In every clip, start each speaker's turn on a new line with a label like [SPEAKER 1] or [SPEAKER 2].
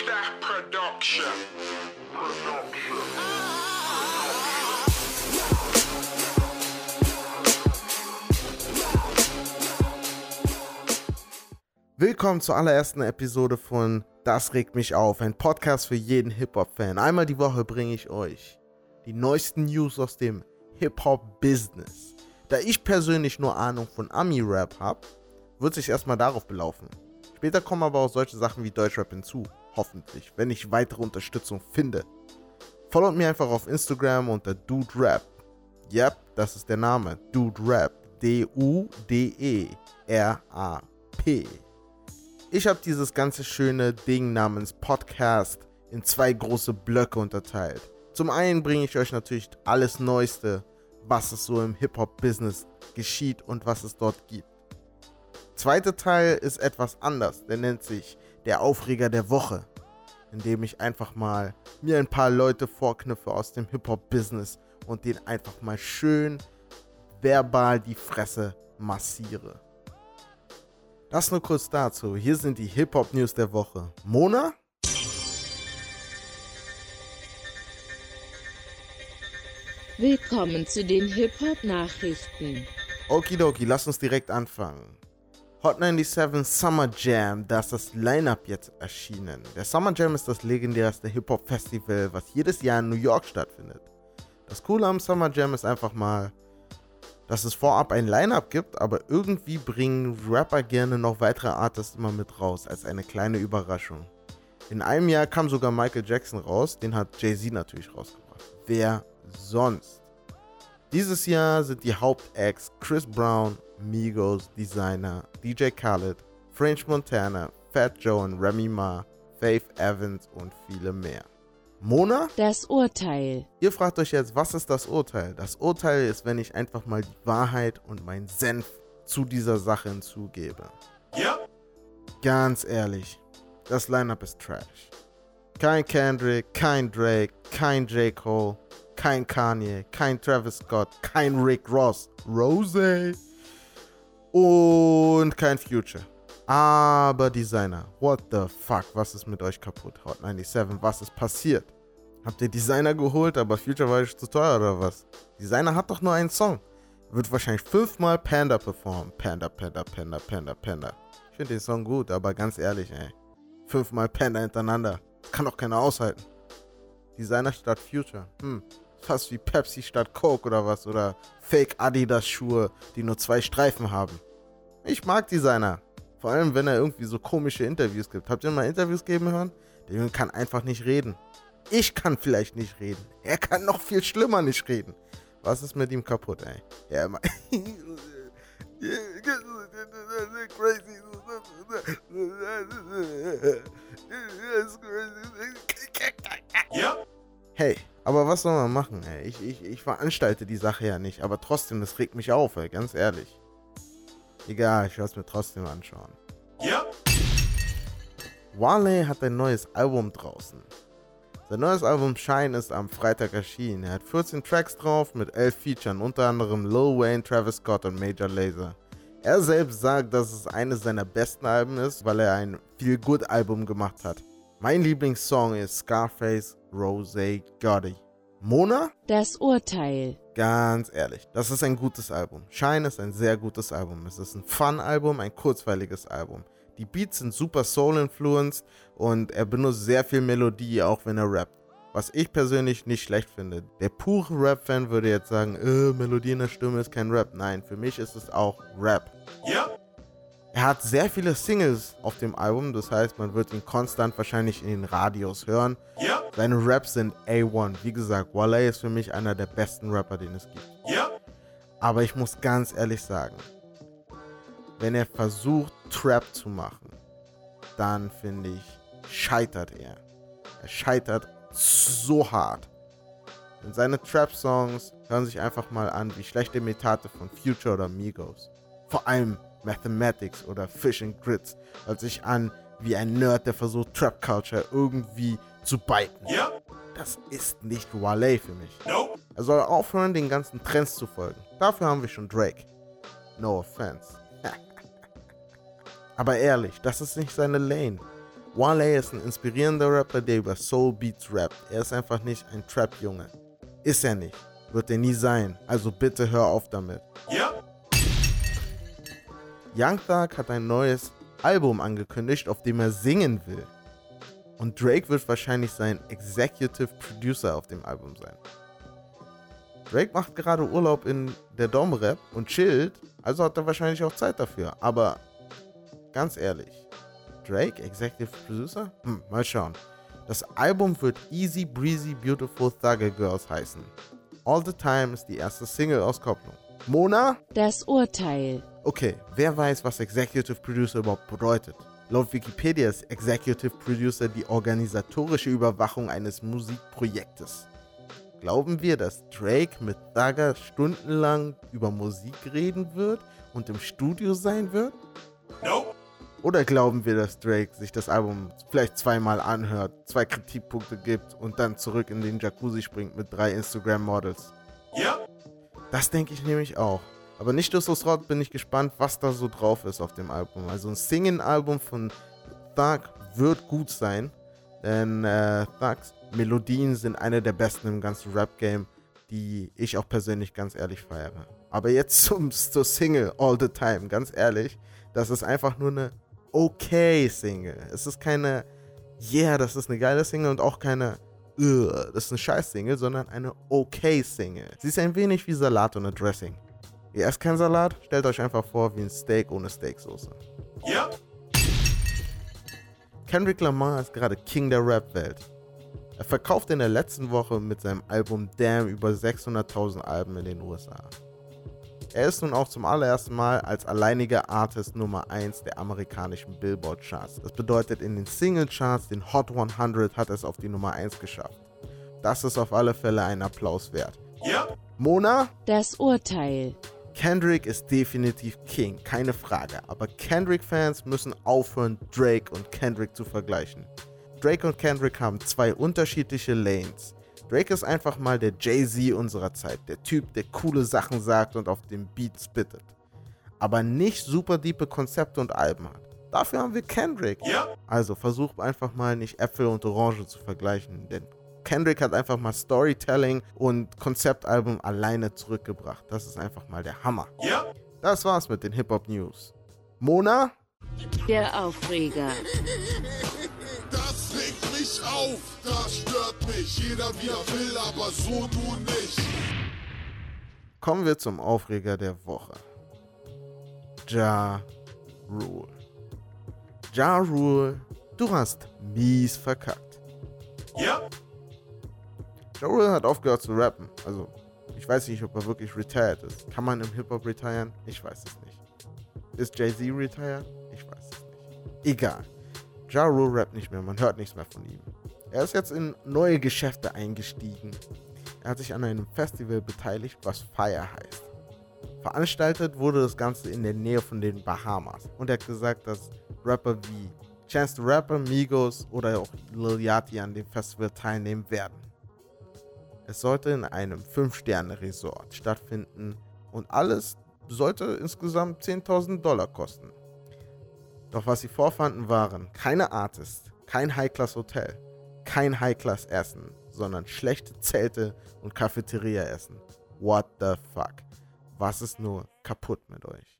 [SPEAKER 1] Stack Production.
[SPEAKER 2] Willkommen zur allerersten Episode von Das regt mich auf, ein Podcast für jeden Hip-Hop-Fan. Einmal die Woche bringe ich euch die neuesten News aus dem Hip-Hop-Business. Da ich persönlich nur Ahnung von Ami-Rap habe, wird sich erstmal darauf belaufen. Später kommen aber auch solche Sachen wie Deutschrap hinzu, hoffentlich, wenn ich weitere Unterstützung finde. Followt mir einfach auf Instagram unter Dude Rap. Yep, das ist der Name, Dude Rap. D-U-D-E-R-A-P. Ich habe dieses ganze schöne Ding namens Podcast in zwei große Blöcke unterteilt. Zum einen bringe ich euch natürlich alles Neueste, was es so im Hip-Hop-Business geschieht und was es dort gibt. Zweiter Teil ist etwas anders, der nennt sich der Aufreger der Woche, in dem ich einfach mal mir ein paar Leute vorknüpfe aus dem Hip-Hop-Business und den einfach mal schön verbal die Fresse massiere. Das nur kurz dazu. Hier sind die Hip-Hop-News der Woche. Mona?
[SPEAKER 3] Willkommen zu den Hip-Hop-Nachrichten.
[SPEAKER 2] Okidoki, lass uns direkt anfangen. Hot 97 Summer Jam, da ist das Line-Up jetzt erschienen. Der Summer Jam ist das legendärste Hip-Hop-Festival, was jedes Jahr in New York stattfindet. Das Coole am Summer Jam ist einfach mal, dass es vorab ein Line-Up gibt, aber irgendwie bringen Rapper gerne noch weitere Artists immer mit raus, als eine kleine Überraschung. In einem Jahr kam sogar Michael Jackson raus, den hat Jay-Z natürlich rausgebracht. Wer sonst? Dieses Jahr sind die Hauptacts Chris Brown, Migos, Designer, DJ Khaled, French Montana, Fat Joe und Remy Ma, Faith Evans und viele mehr. Mona?
[SPEAKER 3] Das Urteil.
[SPEAKER 2] Ihr fragt euch jetzt, was ist das Urteil? Das Urteil ist, wenn ich einfach mal die Wahrheit und meinen Senf zu dieser Sache hinzugebe.
[SPEAKER 1] Ja.
[SPEAKER 2] Ganz ehrlich, das Lineup ist trash. Kein Kendrick, kein Drake, kein J. Cole, kein Kanye, kein Travis Scott, kein Rick Ross, Rose und kein Future. Aber Designer, what the fuck, was ist mit euch kaputt? Hot 97, was ist passiert? Habt ihr Designer geholt, aber Future war euch zu teuer oder was? Designer hat doch nur einen Song. Wird wahrscheinlich fünfmal Panda performen. Panda, Panda, Panda, Panda, Panda. Ich finde den Song gut, aber ganz ehrlich, ey. Fünfmal Panda hintereinander. Kann doch keiner aushalten. Designer statt Future. Hm. Fast wie Pepsi statt Coke oder was. Oder Fake Adidas Schuhe, die nur zwei Streifen haben. Ich mag Designer. Vor allem, wenn er irgendwie so komische Interviews gibt. Habt ihr mal Interviews geben hören? Der Junge kann einfach nicht reden. Ich kann vielleicht nicht reden. Er kann noch viel schlimmer nicht reden. Was ist mit ihm kaputt, ey? Ja, immer. Was soll man machen, ey? Ich, ich, ich veranstalte die Sache ja nicht, aber trotzdem, das regt mich auf, ey, ganz ehrlich. Egal, ich werde es mir trotzdem anschauen.
[SPEAKER 1] Ja.
[SPEAKER 2] Wale hat ein neues Album draußen. Sein neues Album Shine ist am Freitag erschienen. Er hat 14 Tracks drauf mit 11 Featuren, unter anderem Lil Wayne, Travis Scott und Major Lazer. Er selbst sagt, dass es eines seiner besten Alben ist, weil er ein Feel-Good-Album gemacht hat. Mein Lieblingssong ist Scarface Rose Gotti. Mona?
[SPEAKER 3] Das Urteil.
[SPEAKER 2] Ganz ehrlich, das ist ein gutes Album. Shine ist ein sehr gutes Album. Es ist ein Fun-Album, ein kurzweiliges Album. Die Beats sind super Soul-influenced und er benutzt sehr viel Melodie, auch wenn er rappt. Was ich persönlich nicht schlecht finde. Der pure Rap-Fan würde jetzt sagen, äh, Melodie in der Stimme ist kein Rap. Nein, für mich ist es auch Rap.
[SPEAKER 1] Ja.
[SPEAKER 2] Er hat sehr viele Singles auf dem Album, das heißt, man wird ihn konstant wahrscheinlich in den Radios hören.
[SPEAKER 1] Ja.
[SPEAKER 2] Seine Raps sind A1. Wie gesagt, Wale ist für mich einer der besten Rapper, den es gibt.
[SPEAKER 1] Ja.
[SPEAKER 2] Aber ich muss ganz ehrlich sagen, wenn er versucht, Trap zu machen, dann finde ich, scheitert er. Er scheitert so hart. Denn seine Trap-Songs hören sich einfach mal an wie schlechte Imitate von Future oder Migos. Vor allem Mathematics oder Fish and Grits hört sich an wie ein Nerd, der versucht, Trap-Culture irgendwie zu biten.
[SPEAKER 1] Ja.
[SPEAKER 2] Das ist nicht Wale für mich.
[SPEAKER 1] Nope.
[SPEAKER 2] Er soll aufhören, den ganzen Trends zu folgen. Dafür haben wir schon Drake. No offense. Aber ehrlich, das ist nicht seine Lane. Wale ist ein inspirierender Rapper, der über Soul Beats rappt. Er ist einfach nicht ein Trap-Junge. Ist er nicht. Wird er nie sein. Also bitte hör auf damit.
[SPEAKER 1] Yep.
[SPEAKER 2] Young Thug hat ein neues Album angekündigt, auf dem er singen will. Und Drake wird wahrscheinlich sein Executive Producer auf dem Album sein. Drake macht gerade Urlaub in der Dom-Rap und chillt, also hat er wahrscheinlich auch Zeit dafür. Aber ganz ehrlich, Drake, Executive Producer? Hm, mal schauen. Das Album wird Easy Breezy Beautiful Thugger Girls heißen. All the Time ist die erste Single-Auskopplung. Mona?
[SPEAKER 3] Das Urteil.
[SPEAKER 2] Okay, wer weiß, was Executive Producer überhaupt bedeutet? Laut Wikipedia ist Executive Producer die organisatorische Überwachung eines Musikprojektes. Glauben wir, dass Drake mit Thugger stundenlang über Musik reden wird und im Studio sein wird?
[SPEAKER 1] Nope.
[SPEAKER 2] Oder glauben wir, dass Drake sich das Album vielleicht zweimal anhört, zwei Kritikpunkte gibt und dann zurück in den Jacuzzi springt mit drei Instagram-Models?
[SPEAKER 1] Yep.
[SPEAKER 2] Das denke ich nämlich auch. Aber nichtsdestotrotz bin ich gespannt, was da so drauf ist auf dem Album. Also ein Singen-Album von Thug wird gut sein, denn äh, Thugs Melodien sind eine der besten im ganzen Rap-Game, die ich auch persönlich ganz ehrlich feiere. Aber jetzt zum, zur Single All the Time, ganz ehrlich, das ist einfach nur eine okay Single. Es ist keine, yeah, das ist eine geile Single und auch keine, "Ugh, das ist eine scheiß Single, sondern eine okay Single. Sie ist ein wenig wie Salat ohne Dressing. Ihr esst kein Salat, stellt euch einfach vor wie ein Steak ohne Steaksoße.
[SPEAKER 1] Yep.
[SPEAKER 2] Kendrick Lamar ist gerade King der Rap-Welt. Er verkauft in der letzten Woche mit seinem Album Damn über 600.000 Alben in den USA. Er ist nun auch zum allerersten Mal als alleiniger Artist Nummer 1 der amerikanischen Billboard-Charts. Das bedeutet, in den Single-Charts, den Hot 100, hat er es auf die Nummer 1 geschafft. Das ist auf alle Fälle ein Applaus wert.
[SPEAKER 1] Yep.
[SPEAKER 2] Mona,
[SPEAKER 3] Das Urteil.
[SPEAKER 2] Kendrick ist definitiv King, keine Frage. Aber Kendrick-Fans müssen aufhören, Drake und Kendrick zu vergleichen. Drake und Kendrick haben zwei unterschiedliche Lanes. Drake ist einfach mal der Jay-Z unserer Zeit, der Typ, der coole Sachen sagt und auf dem Beat spittet. Aber nicht super diepe Konzepte und Alben hat. Dafür haben wir Kendrick.
[SPEAKER 1] Yep.
[SPEAKER 2] Also versuch einfach mal nicht Äpfel und Orange zu vergleichen, denn Kendrick hat einfach mal Storytelling und Konzeptalbum alleine zurückgebracht. Das ist einfach mal der Hammer.
[SPEAKER 1] Yep.
[SPEAKER 2] Das war's mit den Hip-Hop News. Mona?
[SPEAKER 3] Der Aufreger.
[SPEAKER 4] Auf, das stört mich. Jeder wie er will, aber so du nicht.
[SPEAKER 2] Kommen wir zum Aufreger der Woche. Ja Rule. Ja Rule, du hast mies verkackt.
[SPEAKER 1] Yep.
[SPEAKER 2] Ja Rule hat aufgehört zu rappen. Also, ich weiß nicht, ob er wirklich retired ist. Kann man im Hip-Hop retiren? Ich weiß es nicht. Ist Jay-Z retired? Ich weiß es nicht. Egal. Ja Rule rappt nicht mehr, man hört nichts mehr von ihm. Er ist jetzt in neue Geschäfte eingestiegen. Er hat sich an einem Festival beteiligt, was Fire heißt. Veranstaltet wurde das Ganze in der Nähe von den Bahamas. Und er hat gesagt, dass Rapper wie Chance the Rapper, Migos oder auch Lil Yachty an dem Festival teilnehmen werden. Es sollte in einem 5-Sterne-Resort stattfinden und alles sollte insgesamt 10.000 Dollar kosten. Doch was sie vorfanden waren keine Artists, kein High-Class-Hotel, kein High-Class-Essen, sondern schlechte Zelte und Cafeteria-Essen. What the fuck? Was ist nur kaputt mit euch?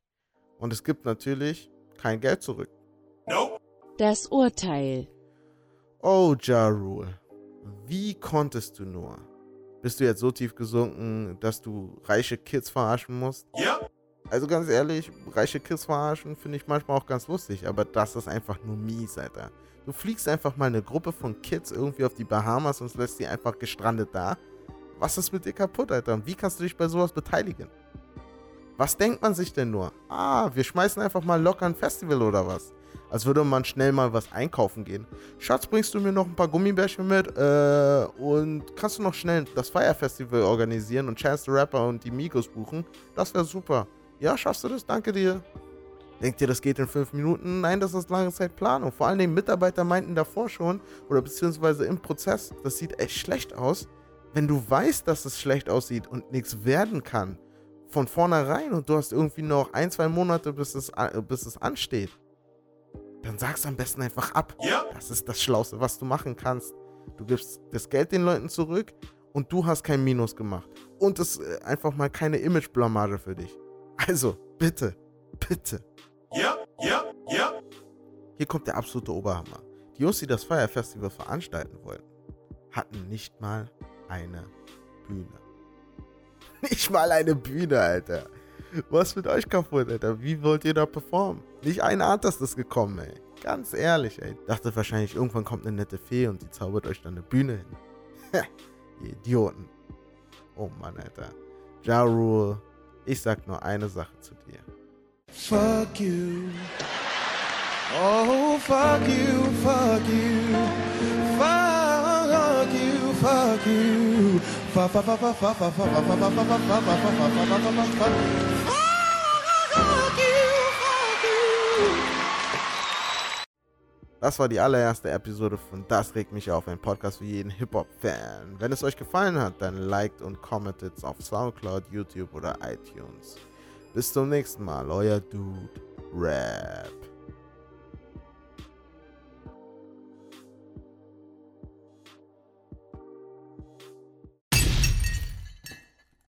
[SPEAKER 2] Und es gibt natürlich kein Geld zurück.
[SPEAKER 1] Nope.
[SPEAKER 3] Das Urteil.
[SPEAKER 2] Oh, Ja Rule, wie konntest du nur? Bist du jetzt so tief gesunken, dass du reiche Kids verarschen musst?
[SPEAKER 1] Yep.
[SPEAKER 2] Also ganz ehrlich, reiche Kids verarschen finde ich manchmal auch ganz lustig, aber das ist einfach nur mies, Alter. Du fliegst einfach mal eine Gruppe von Kids irgendwie auf die Bahamas und lässt sie einfach gestrandet da. Was ist mit dir kaputt, Alter? Und wie kannst du dich bei sowas beteiligen? Was denkt man sich denn nur? Ah, wir schmeißen einfach mal locker ein Festival oder was? Als würde man schnell mal was einkaufen gehen. Schatz, bringst du mir noch ein paar Gummibärchen mit? Äh, und kannst du noch schnell das Fire Festival organisieren und Chance the Rapper und die Migos buchen? Das wäre super. Ja, schaffst du das? Danke dir. Denkt ihr, das geht in fünf Minuten? Nein, das ist lange Zeit Planung. Vor allem die Mitarbeiter meinten davor schon, oder beziehungsweise im Prozess, das sieht echt schlecht aus. Wenn du weißt, dass es schlecht aussieht und nichts werden kann, von vornherein und du hast irgendwie noch ein, zwei Monate, bis es, bis es ansteht, dann sag's am besten einfach ab.
[SPEAKER 1] Yep.
[SPEAKER 2] Das ist das Schlauste, was du machen kannst. Du gibst das Geld den Leuten zurück und du hast kein Minus gemacht. Und es ist einfach mal keine Imageblamage für dich. Also, bitte, bitte.
[SPEAKER 1] Yep. Yep. Yep.
[SPEAKER 2] Hier kommt der absolute Oberhammer. Die Jungs, die das Feierfestival veranstalten wollten, hatten nicht mal eine Bühne. Nicht mal eine Bühne, Alter. Was ist mit euch kaputt, Alter? Wie wollt ihr da performen? Nicht ein Artist ist gekommen, ey. Ganz ehrlich, ey. Dachte wahrscheinlich, irgendwann kommt eine nette Fee und die zaubert euch dann eine Bühne hin. ihr Idioten. Oh Mann, Alter. Ja Rule, ich sag nur eine Sache zu dir.
[SPEAKER 5] Fuck you. Oh, fuck you, fuck you. Fuck you, fuck you. Fuck, fuck, fuck, fuck,
[SPEAKER 2] Das war die allererste Episode von Das regt mich auf, ein Podcast für jeden Hip-Hop-Fan. Wenn es euch gefallen hat, dann liked und commentet auf Soundcloud, YouTube oder iTunes. Bis zum nächsten Mal, euer Dude Rap.